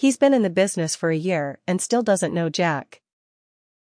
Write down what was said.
He's been in the business for a year and still doesn't know Jack.